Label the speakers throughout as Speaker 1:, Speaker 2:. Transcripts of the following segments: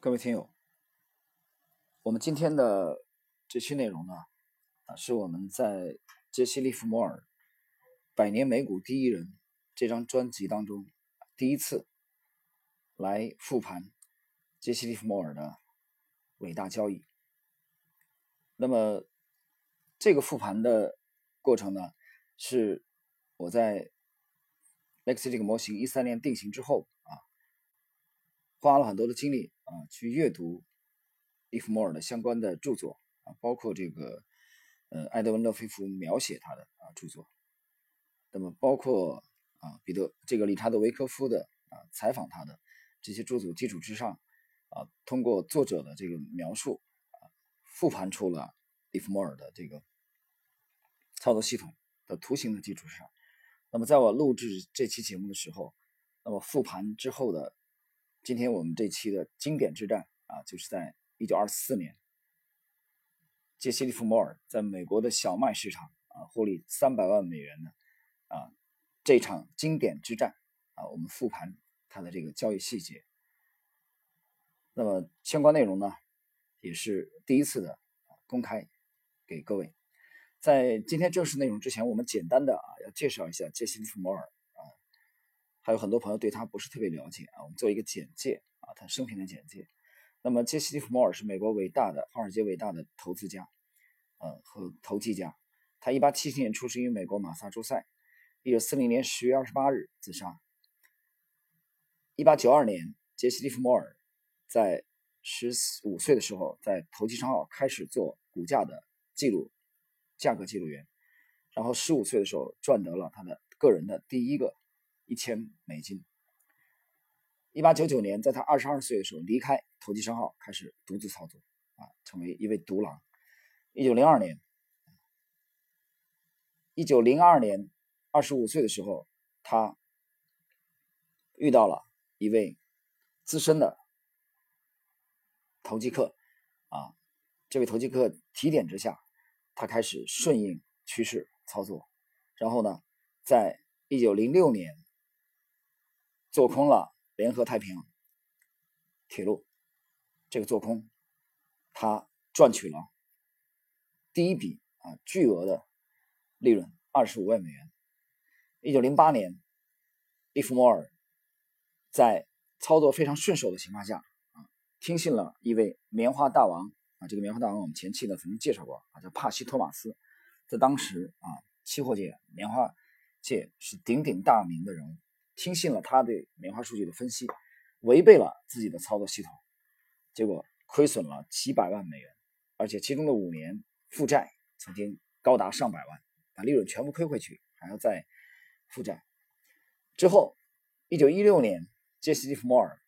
Speaker 1: 各位听友，我们今天的这期内容呢，啊，是我们在杰西·利弗摩尔《百年美股第一人》这张专辑当中第一次来复盘杰西·利弗摩尔的伟大交易。那么，这个复盘的过程呢，是我在 Lexi 这个模型一三年定型之后，花了很多的精力。啊，去阅读利弗莫尔的相关的著作啊，包括这个呃埃德温·勒菲夫描写他的啊著作，那么包括啊彼得这个理查德·维科夫的啊采访他的这些著作基础之上啊，通过作者的这个描述啊，复盘出了利弗莫尔的这个操作系统的图形的基础上，那么在我录制这期节目的时候，那么复盘之后的。今天我们这期的经典之战啊，就是在一九二四年，杰西·利弗摩尔在美国的小麦市场啊获利三百万美元的啊这场经典之战啊，我们复盘他的这个交易细节。那么相关内容呢，也是第一次的公开给各位。在今天正式内容之前，我们简单的啊要介绍一下杰西·利弗摩尔。还有很多朋友对他不是特别了解啊，我们做一个简介啊，他生平的简介。那么杰西·利弗摩尔是美国伟大的华尔街伟大的投资家，呃和投机家。他1877年出生于美国马萨诸塞，1940年10月28日自杀。1892年，杰西·利弗摩尔在15岁的时候在投机商号开始做股价的记录，价格记录员。然后15岁的时候赚得了他的个人的第一个。一千美金。一八九九年，在他二十二岁的时候离开投机商号，开始独自操作，啊，成为一位独狼。一九零二年，一九零二年，二十五岁的时候，他遇到了一位资深的投机客，啊，这位投机客提点之下，他开始顺应趋势操作，然后呢，在一九零六年。做空了联合太平洋铁路，这个做空，他赚取了第一笔啊巨额的利润，二十五万美元。一九零八年，利弗莫尔在操作非常顺手的情况下啊，听信了一位棉花大王啊，这个棉花大王我们前期呢曾经介绍过啊，叫帕西托马斯，在当时啊，期货界、棉花界是鼎鼎大名的人物。听信了他对棉花数据的分析，违背了自己的操作系统，结果亏损了几百万美元，而且其中的五年负债曾经高达上百万，把利润全部亏回去，还要再负债。之后，一九一六年，杰西·利弗莫尔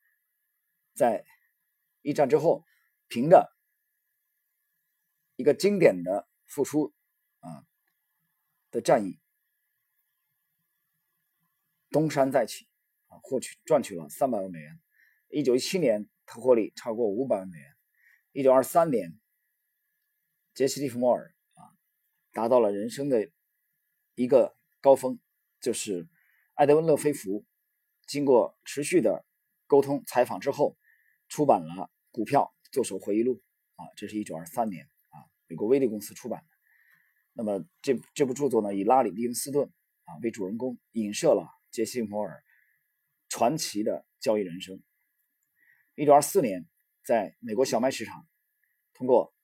Speaker 1: 在一战之后，凭着一个经典的付出啊的战役。东山再起，啊，获取赚取了三百万美元。一九一七年，他获利超过五百万美元。一九二三年，杰西·利弗莫尔啊，达到了人生的一个高峰，就是埃德温·勒菲弗经过持续的沟通采访之后，出版了《股票作手回忆录》啊，这是一九二三年啊，美国威利公司出版的。那么这这部著作呢，以拉里·利文斯顿啊为主人公，影射了。杰西·摩尔传奇的交易人生。一九二四年，在美国小麦市场，通过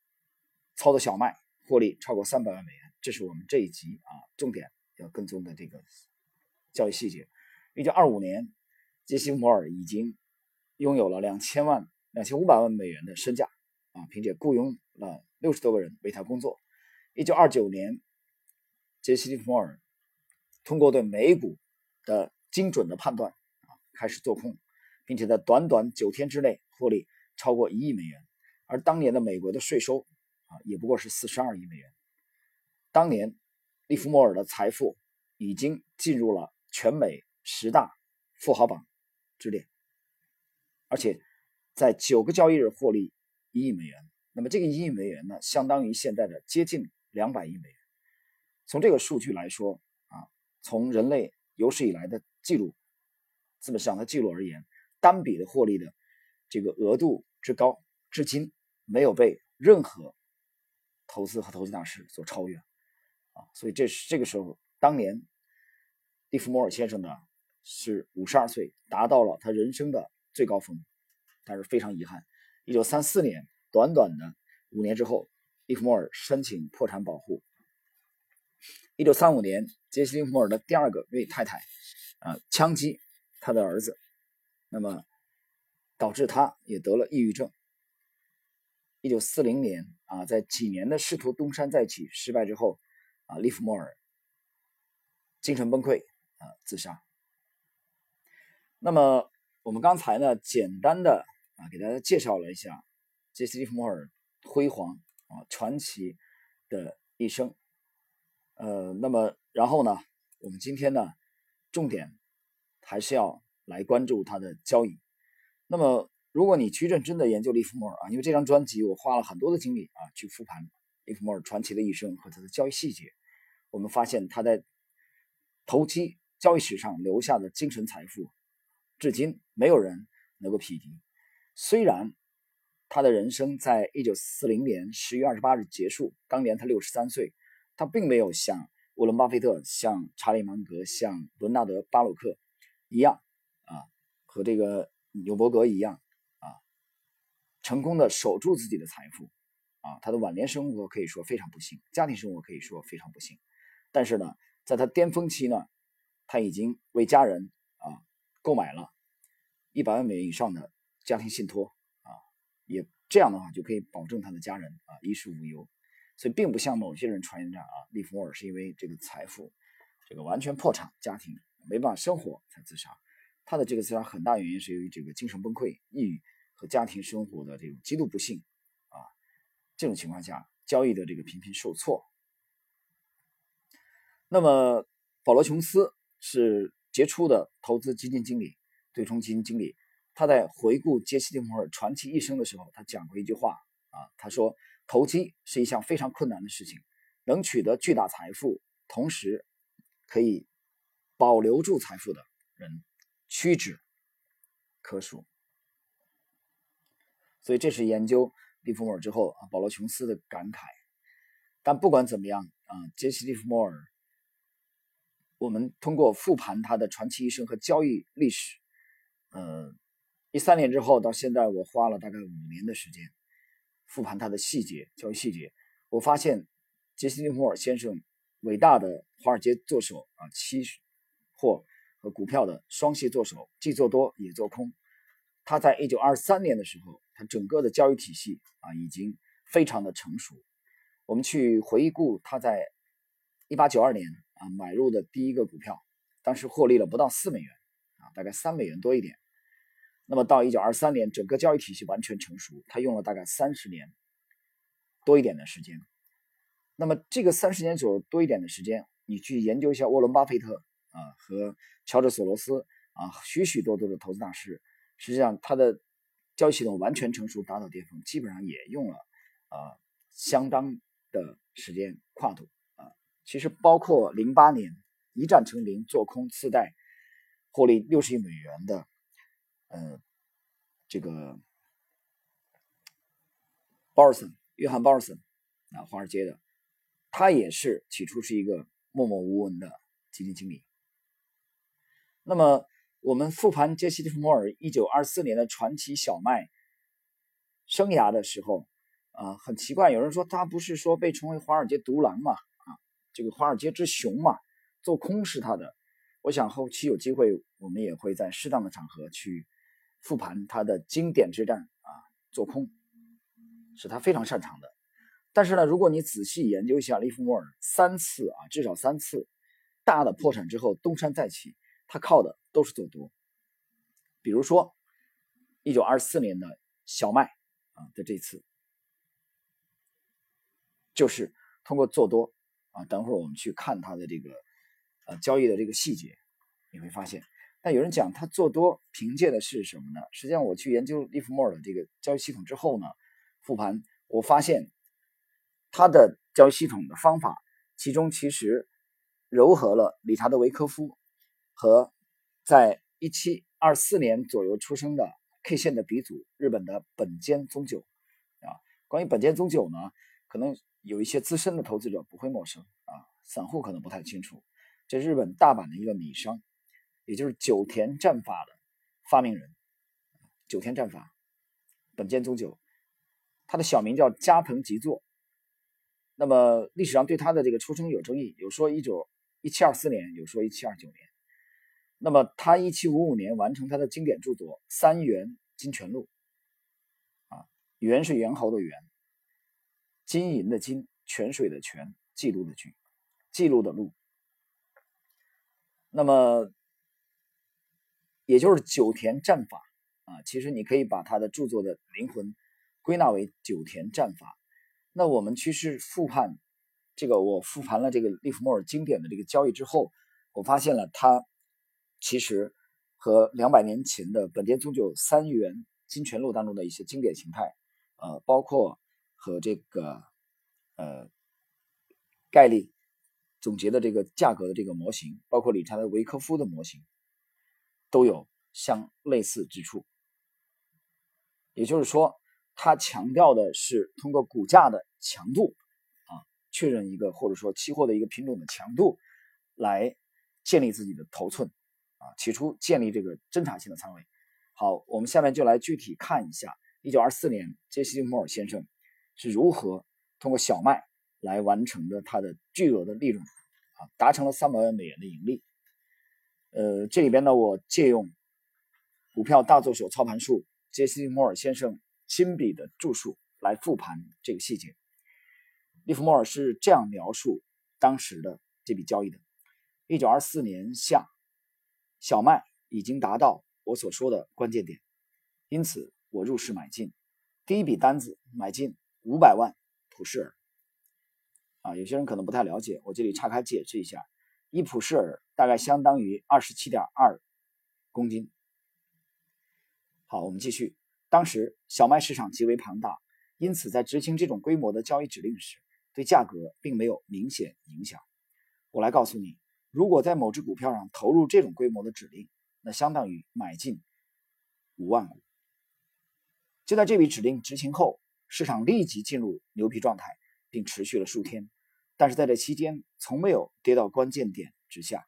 Speaker 1: 操作小麦获利超过三百万美元，这是我们这一集啊重点要跟踪的这个交易细节。一九二五年，杰西·摩尔已经拥有了两千万、两千五百万美元的身价啊，凭借雇佣了六十多个人为他工作。一九二九年，杰西·摩尔通过对美股的精准的判断啊，开始做空，并且在短短九天之内获利超过一亿美元，而当年的美国的税收啊，也不过是四十二亿美元。当年利弗莫尔的财富已经进入了全美十大富豪榜之列，而且在九个交易日获利一亿美元。那么这个一亿美元呢，相当于现在的接近两百亿美元。从这个数据来说啊，从人类有史以来的记录，资本市场的记录而言，单笔的获利的这个额度之高，至今没有被任何投资和投资大师所超越啊！所以这是这个时候，当年利弗莫尔先生呢是五十二岁，达到了他人生的最高峰，但是非常遗憾，一九三四年，短短的五年之后，利弗莫尔申请破产保护。一九三五年，杰西·利弗莫尔的第二个位太太啊枪击他的儿子，那么导致他也得了抑郁症。一九四零年啊，在几年的试图东山再起失败之后啊，利弗莫尔精神崩溃啊自杀。那么我们刚才呢，简单的啊给大家介绍了一下杰西·利弗莫尔辉煌啊传奇的一生。呃，那么然后呢，我们今天呢，重点还是要来关注他的交易。那么，如果你去认真的研究利弗莫尔啊，因为这张专辑我花了很多的精力啊，去复盘利弗莫尔传奇的一生和他的交易细节，我们发现他在投机交易史上留下的精神财富，至今没有人能够匹敌。虽然他的人生在一九四零年十月二十八日结束，当年他六十三岁。他并没有像沃伦·巴菲特、像查理·芒格、像伦纳德·巴鲁克一样啊，和这个纽伯格一样啊，成功的守住自己的财富啊。他的晚年生活可以说非常不幸，家庭生活可以说非常不幸。但是呢，在他巅峰期呢，他已经为家人啊购买了一百万美元以上的家庭信托啊，也这样的话就可以保证他的家人啊衣食无忧。所以，并不像某些人传言着啊，利弗莫尔是因为这个财富，这个完全破产，家庭没办法生活才自杀。他的这个自杀很大原因是由于这个精神崩溃、抑郁和家庭生活的这种极度不幸啊。这种情况下，交易的这个频频受挫。那么，保罗·琼斯是杰出的投资基金经理、对冲基金经理。他在回顾杰西·利弗莫尔传奇一生的时候，他讲过一句话啊，他说。投机是一项非常困难的事情，能取得巨大财富，同时可以保留住财富的人屈指可数。所以这是研究利弗莫尔之后啊，保罗·琼斯的感慨。但不管怎么样啊，杰西·利弗莫尔，我们通过复盘他的传奇一生和交易历史，呃，一三年之后到现在，我花了大概五年的时间。复盘他的细节，交易细节，我发现杰西·利弗莫尔先生伟大的华尔街作手啊，期货和股票的双系作手，既做多也做空。他在一九二三年的时候，他整个的交易体系啊已经非常的成熟。我们去回顾他在一八九二年啊买入的第一个股票，当时获利了不到四美元啊，大概三美元多一点。那么到一九二三年，整个交易体系完全成熟，他用了大概三十年多一点的时间。那么这个三十年左右多一点的时间，你去研究一下沃伦·巴菲特啊和乔治·索罗斯啊，许许多多的投资大师，实际上他的交易系统完全成熟，达到巅峰，基本上也用了啊相当的时间跨度啊。其实包括零八年一战成名做空次贷获利六十亿美元的。呃，这个鲍尔森，约翰·鲍尔森啊，华尔街的，他也是起初是一个默默无闻的基金经理。那么，我们复盘杰西·利弗莫尔一九二四年的传奇小麦生涯的时候，啊，很奇怪，有人说他不是说被称为华尔街独狼嘛？啊，这个华尔街之熊嘛，做空是他的。我想后期有机会，我们也会在适当的场合去。复盘他的经典之战啊，做空是他非常擅长的。但是呢，如果你仔细研究一下利弗莫尔三次啊，至少三次大的破产之后东山再起，他靠的都是做多。比如说，一九二四年的小麦啊的这次，就是通过做多啊。等会儿我们去看他的这个呃交易的这个细节，你会发现。那有人讲他做多凭借的是什么呢？实际上，我去研究利弗莫尔的这个交易系统之后呢，复盘我发现他的交易系统的方法，其中其实糅合了理查德·维科夫和在一七二四年左右出生的 K 线的鼻祖日本的本间宗久啊。关于本间宗久呢，可能有一些资深的投资者不会陌生啊，散户可能不太清楚。这日本大阪的一个米商，也就是九田战法的发明人，九田战法本间宗久，他的小名叫加藤吉作。那么历史上对他的这个出生有争议，有说一九一七二四年，有说一七二九年。那么他一七五五年完成他的经典著作《三元金泉录》，啊，元是猿猴的元，金银的金，泉水的泉，记录的记，记录的录。那么也就是九田战法啊，其实你可以把他的著作的灵魂归纳为九田战法。那我们其实复盘这个，我复盘了这个利弗莫尔经典的这个交易之后，我发现了他。其实和两百年前的本田宗久三元金泉录当中的一些经典形态，呃，包括和这个呃概率总结的这个价格的这个模型，包括理查德维科夫的模型，都有相类似之处。也就是说，他强调的是通过股价的强度啊，确认一个或者说期货的一个品种的强度，来建立自己的头寸。啊，起初建立这个侦查性的仓位。好，我们下面就来具体看一下，一九二四年杰西·摩尔先生是如何通过小麦来完成的他的巨额的利润，啊，达成了三百万美元的盈利。呃，这里边呢，我借用《股票大作手操盘术》杰西·摩尔先生亲笔的著述来复盘这个细节。利弗莫尔是这样描述当时的这笔交易的：一九二四年夏。小麦已经达到我所说的关键点，因此我入市买进。第一笔单子买进五百万普氏尔。啊，有些人可能不太了解，我这里岔开解释一下：一普氏尔大概相当于二十七点二公斤。好，我们继续。当时小麦市场极为庞大，因此在执行这种规模的交易指令时，对价格并没有明显影响。我来告诉你。如果在某只股票上投入这种规模的指令，那相当于买进五万股。就在这笔指令执行后，市场立即进入牛皮状态，并持续了数天。但是在这期间，从没有跌到关键点之下。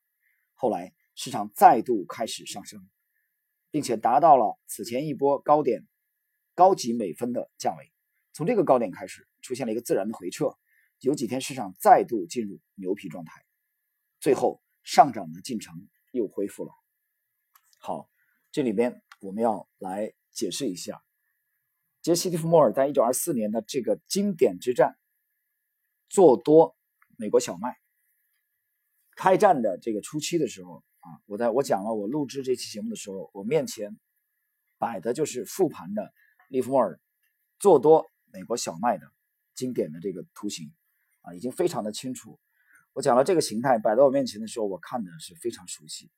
Speaker 1: 后来，市场再度开始上升，并且达到了此前一波高点高级美分的价位。从这个高点开始，出现了一个自然的回撤。有几天，市场再度进入牛皮状态。最后上涨的进程又恢复了。好，这里边我们要来解释一下，杰西·蒂弗莫尔在一九二四年的这个经典之战做多美国小麦开战的这个初期的时候啊，我在我讲了我录制这期节目的时候，我面前摆的就是复盘的利弗莫尔做多美国小麦的经典的这个图形啊，已经非常的清楚。我讲了这个形态摆在我面前的时候，我看的是非常熟悉。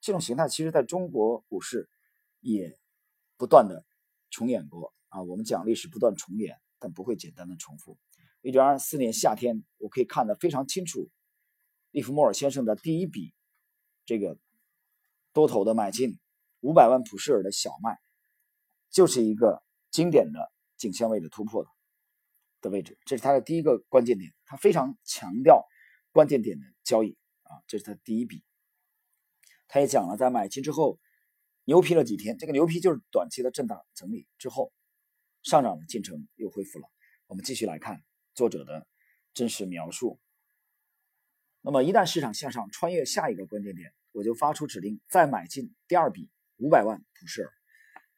Speaker 1: 这种形态其实在中国股市也不断的重演过啊。我们讲历史不断重演，但不会简单的重复。一九二四年夏天，我可以看得非常清楚，利弗莫尔先生的第一笔这个多头的买进五百万普氏尔的小麦，就是一个经典的颈线位的突破的的位置，这是他的第一个关键点。他非常强调。关键点的交易啊，这是他第一笔。他也讲了，在买进之后牛皮了几天，这个牛皮就是短期的震荡整理之后，上涨的进程又恢复了。我们继续来看作者的真实描述。那么一旦市场向上穿越下一个关键点，我就发出指令再买进第二笔五百万普氏尔。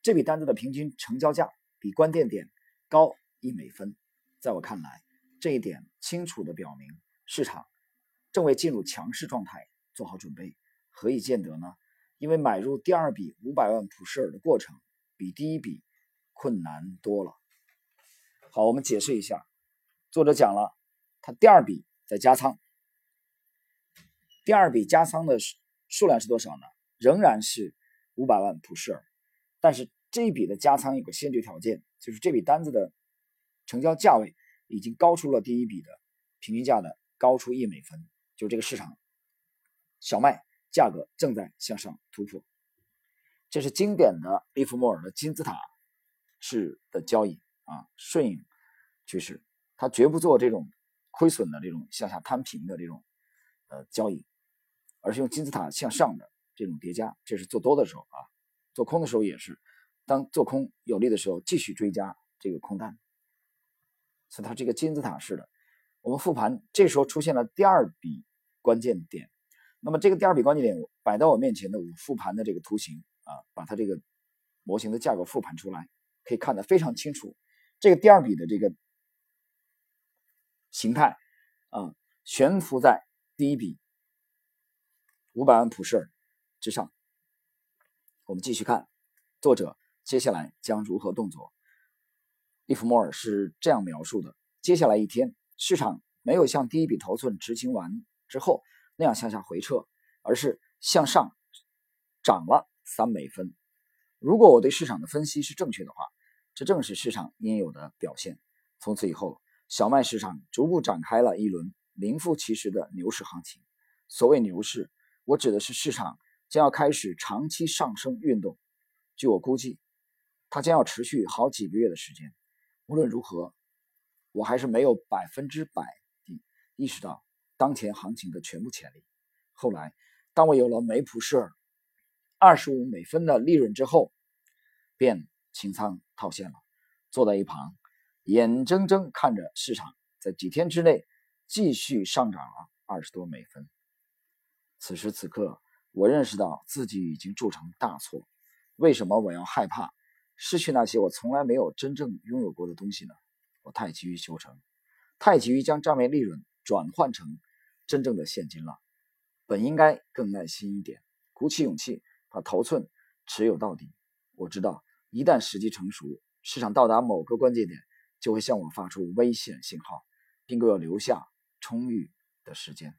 Speaker 1: 这笔单子的平均成交价比关键点高一美分。在我看来，这一点清楚的表明市场。正为进入强势状态做好准备，何以见得呢？因为买入第二笔五百万普氏尔的过程比第一笔困难多了。好，我们解释一下，作者讲了，他第二笔在加仓，第二笔加仓的数量是多少呢？仍然是五百万普氏尔，但是这一笔的加仓有个先决条件，就是这笔单子的成交价位已经高出了第一笔的平均价的高出一美分。就这个市场，小麦价格正在向上突破。这是经典的利弗莫尔的金字塔式的交易啊，顺应趋势，他绝不做这种亏损的这种向下摊平的这种呃交易，而是用金字塔向上的这种叠加。这是做多的时候啊，做空的时候也是，当做空有利的时候，继续追加这个空单。所以它这个金字塔式的。我们复盘，这时候出现了第二笔关键点。那么这个第二笔关键点摆到我面前的，我复盘的这个图形啊，把它这个模型的价格复盘出来，可以看得非常清楚。这个第二笔的这个形态啊，悬浮在第一笔五百万普氏尔之上。我们继续看，作者接下来将如何动作？利弗莫尔是这样描述的：接下来一天。市场没有像第一笔头寸执行完之后那样向下回撤，而是向上涨了三美分。如果我对市场的分析是正确的话，这正是市场应有的表现。从此以后，小麦市场逐步展开了一轮名副其实的牛市行情。所谓牛市，我指的是市场将要开始长期上升运动。据我估计，它将要持续好几个月的时间。无论如何。我还是没有百分之百地意识到当前行情的全部潜力。后来，当我有了梅普舍二十五美分的利润之后，便清仓套现了，坐在一旁，眼睁睁看着市场在几天之内继续上涨了二十多美分。此时此刻，我认识到自己已经铸成大错。为什么我要害怕失去那些我从来没有真正拥有过的东西呢？我太急于求成，太急于将账面利润转换成真正的现金了。本应该更耐心一点，鼓起勇气把头寸持有到底。我知道，一旦时机成熟，市场到达某个关键点，就会向我发出危险信号，并给我留下充裕的时间。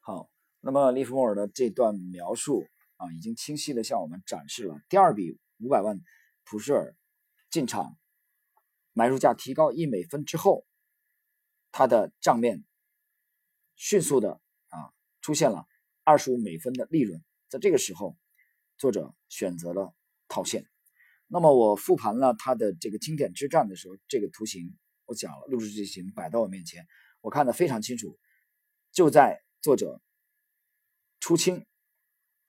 Speaker 1: 好，那么利弗莫尔的这段描述啊，已经清晰的向我们展示了第二笔五百万普什尔进场。买入价提高一美分之后，它的账面迅速的啊出现了二十五美分的利润，在这个时候，作者选择了套现。那么我复盘了他的这个经典之战的时候，这个图形我讲了，录制剧情摆到我面前，我看得非常清楚。就在作者出清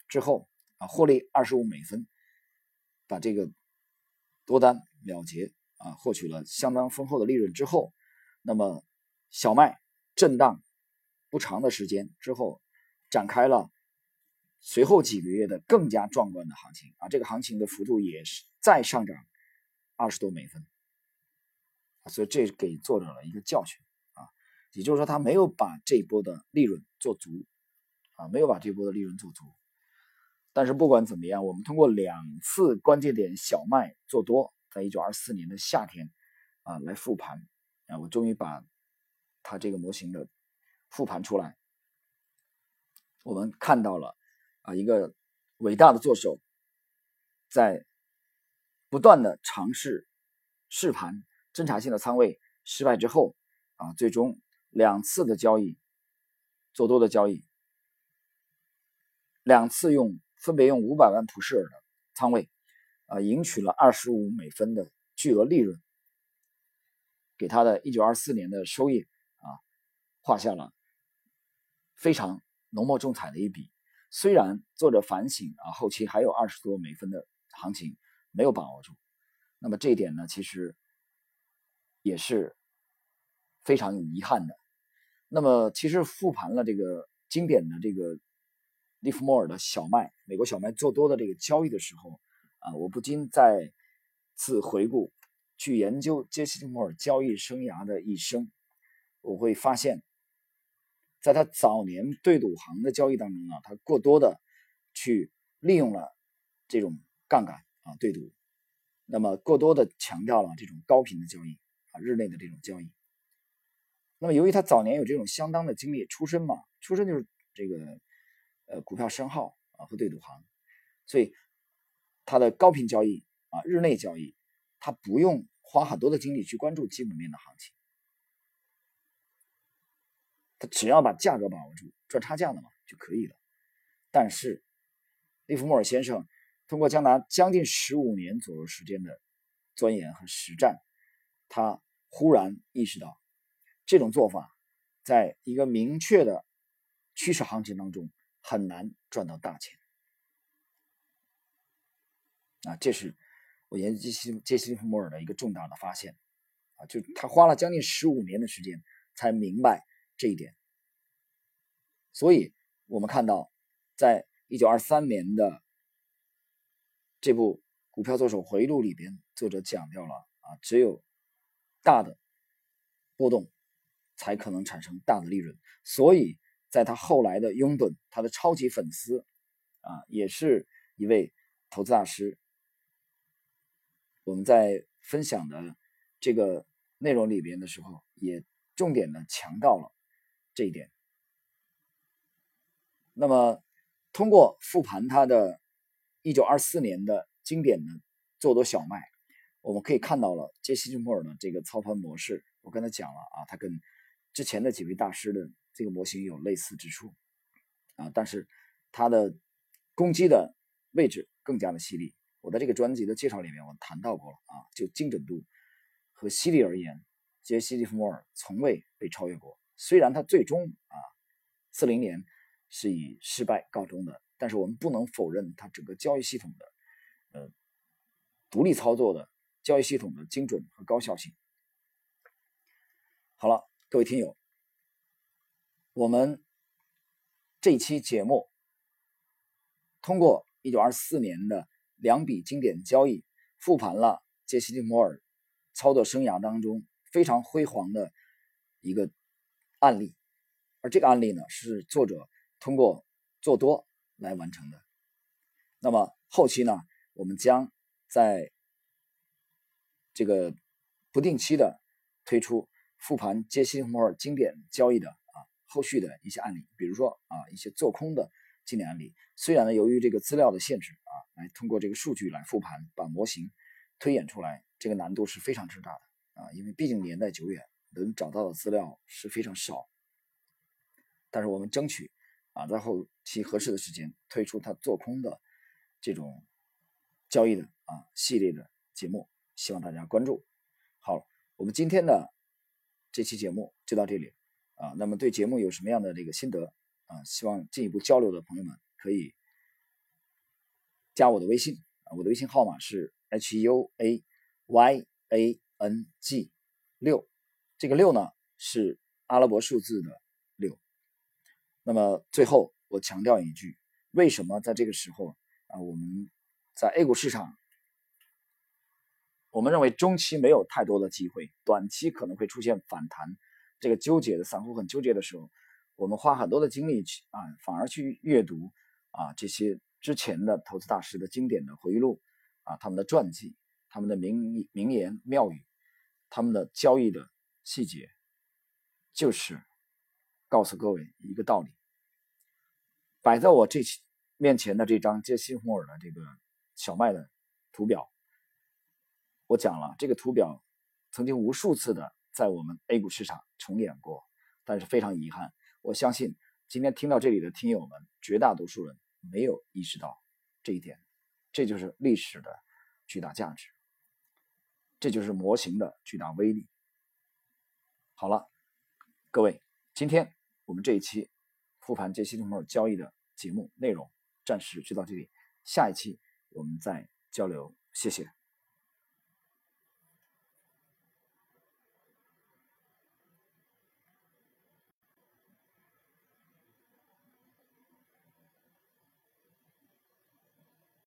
Speaker 1: 之后啊，获利二十五美分，把这个多单了结。啊，获取了相当丰厚的利润之后，那么小麦震荡不长的时间之后，展开了随后几个月的更加壮观的行情啊！这个行情的幅度也是再上涨二十多美分，所以这给作者了一个教训啊，也就是说他没有把这波的利润做足啊，没有把这波的利润做足。但是不管怎么样，我们通过两次关键点小麦做多。在一九二四年的夏天，啊，来复盘，啊，我终于把他这个模型的复盘出来。我们看到了啊，一个伟大的作手在不断的尝试试盘、侦查性的仓位失败之后，啊，最终两次的交易做多的交易，两次用分别用五百万普氏尔的仓位。啊，赢取了二十五美分的巨额利润，给他的一九二四年的收益啊画下了非常浓墨重彩的一笔。虽然作者反省啊，后期还有二十多美分的行情没有把握住，那么这一点呢，其实也是非常有遗憾的。那么，其实复盘了这个经典的这个利弗莫尔的小麦，美国小麦做多的这个交易的时候。啊，我不禁再次回顾，去研究杰西·利弗莫尔交易生涯的一生，我会发现，在他早年对赌行的交易当中呢，他过多的去利用了这种杠杆啊对赌，那么过多的强调了这种高频的交易啊日内的这种交易。那么由于他早年有这种相当的经历，出身嘛，出身就是这个呃股票深号啊和对赌行，所以。他的高频交易啊，日内交易，他不用花很多的精力去关注基本面的行情，他只要把价格把握住，赚差价的嘛就可以了。但是利弗莫尔先生通过将达将近十五年左右时间的钻研和实战，他忽然意识到，这种做法在一个明确的趋势行情当中很难赚到大钱。啊，这是我研究杰西杰西弗莫尔的一个重大的发现。啊，就他花了将近十五年的时间才明白这一点。所以，我们看到，在一九二三年的这部《股票作手回忆录》里边，作者讲掉了啊，只有大的波动才可能产生大的利润。所以，在他后来的拥趸，他的超级粉丝啊，也是一位投资大师。我们在分享的这个内容里边的时候，也重点的强调了这一点。那么，通过复盘他的1924年的经典的做多小麦，我们可以看到了杰西·利弗莫尔的这个操盘模式。我刚才讲了啊，他跟之前的几位大师的这个模型有类似之处啊，但是他的攻击的位置更加的犀利。我在这个专辑的介绍里面我谈到过了啊，就精准度和犀利而言，杰西·利弗莫尔从未被超越过。虽然他最终啊，40年。是以失败告终的，但是我们不能否认它整个交易系统的，呃，独立操作的交易系统的精准和高效性。好了，各位听友，我们这期节目通过一九二四年的两笔经典交易，复盘了杰西·利摩尔操作生涯当中非常辉煌的一个案例，而这个案例呢，是作者。通过做多来完成的。那么后期呢，我们将在这个不定期的推出复盘杰西·摩尔经典交易的啊后续的一些案例，比如说啊一些做空的经典案例。虽然呢，由于这个资料的限制啊，来通过这个数据来复盘，把模型推演出来，这个难度是非常之大的啊，因为毕竟年代久远，能找到的资料是非常少。但是我们争取。啊，在后期合适的时间推出他做空的这种交易的啊系列的节目，希望大家关注。好，我们今天的这期节目就到这里啊。那么对节目有什么样的这个心得啊？希望进一步交流的朋友们可以加我的微信啊，我的微信号码是 h u a y a n g 六，这个六呢是阿拉伯数字的。那么最后，我强调一句：为什么在这个时候啊，我们在 A 股市场，我们认为中期没有太多的机会，短期可能会出现反弹，这个纠结的散户很纠结的时候，我们花很多的精力去啊，反而去阅读啊这些之前的投资大师的经典的回忆录啊，他们的传记，他们的名名言妙语，他们的交易的细节，就是。告诉各位一个道理，摆在我这面前的这张杰西·莫尔的这个小麦的图表，我讲了，这个图表曾经无数次的在我们 A 股市场重演过，但是非常遗憾，我相信今天听到这里的听友们，绝大多数人没有意识到这一点，这就是历史的巨大价值，这就是模型的巨大威力。好了，各位，今天。我们这一期复盘杰西·利弗莫尔交易的节目内容暂时就到这里，下一期我们再交流，谢谢。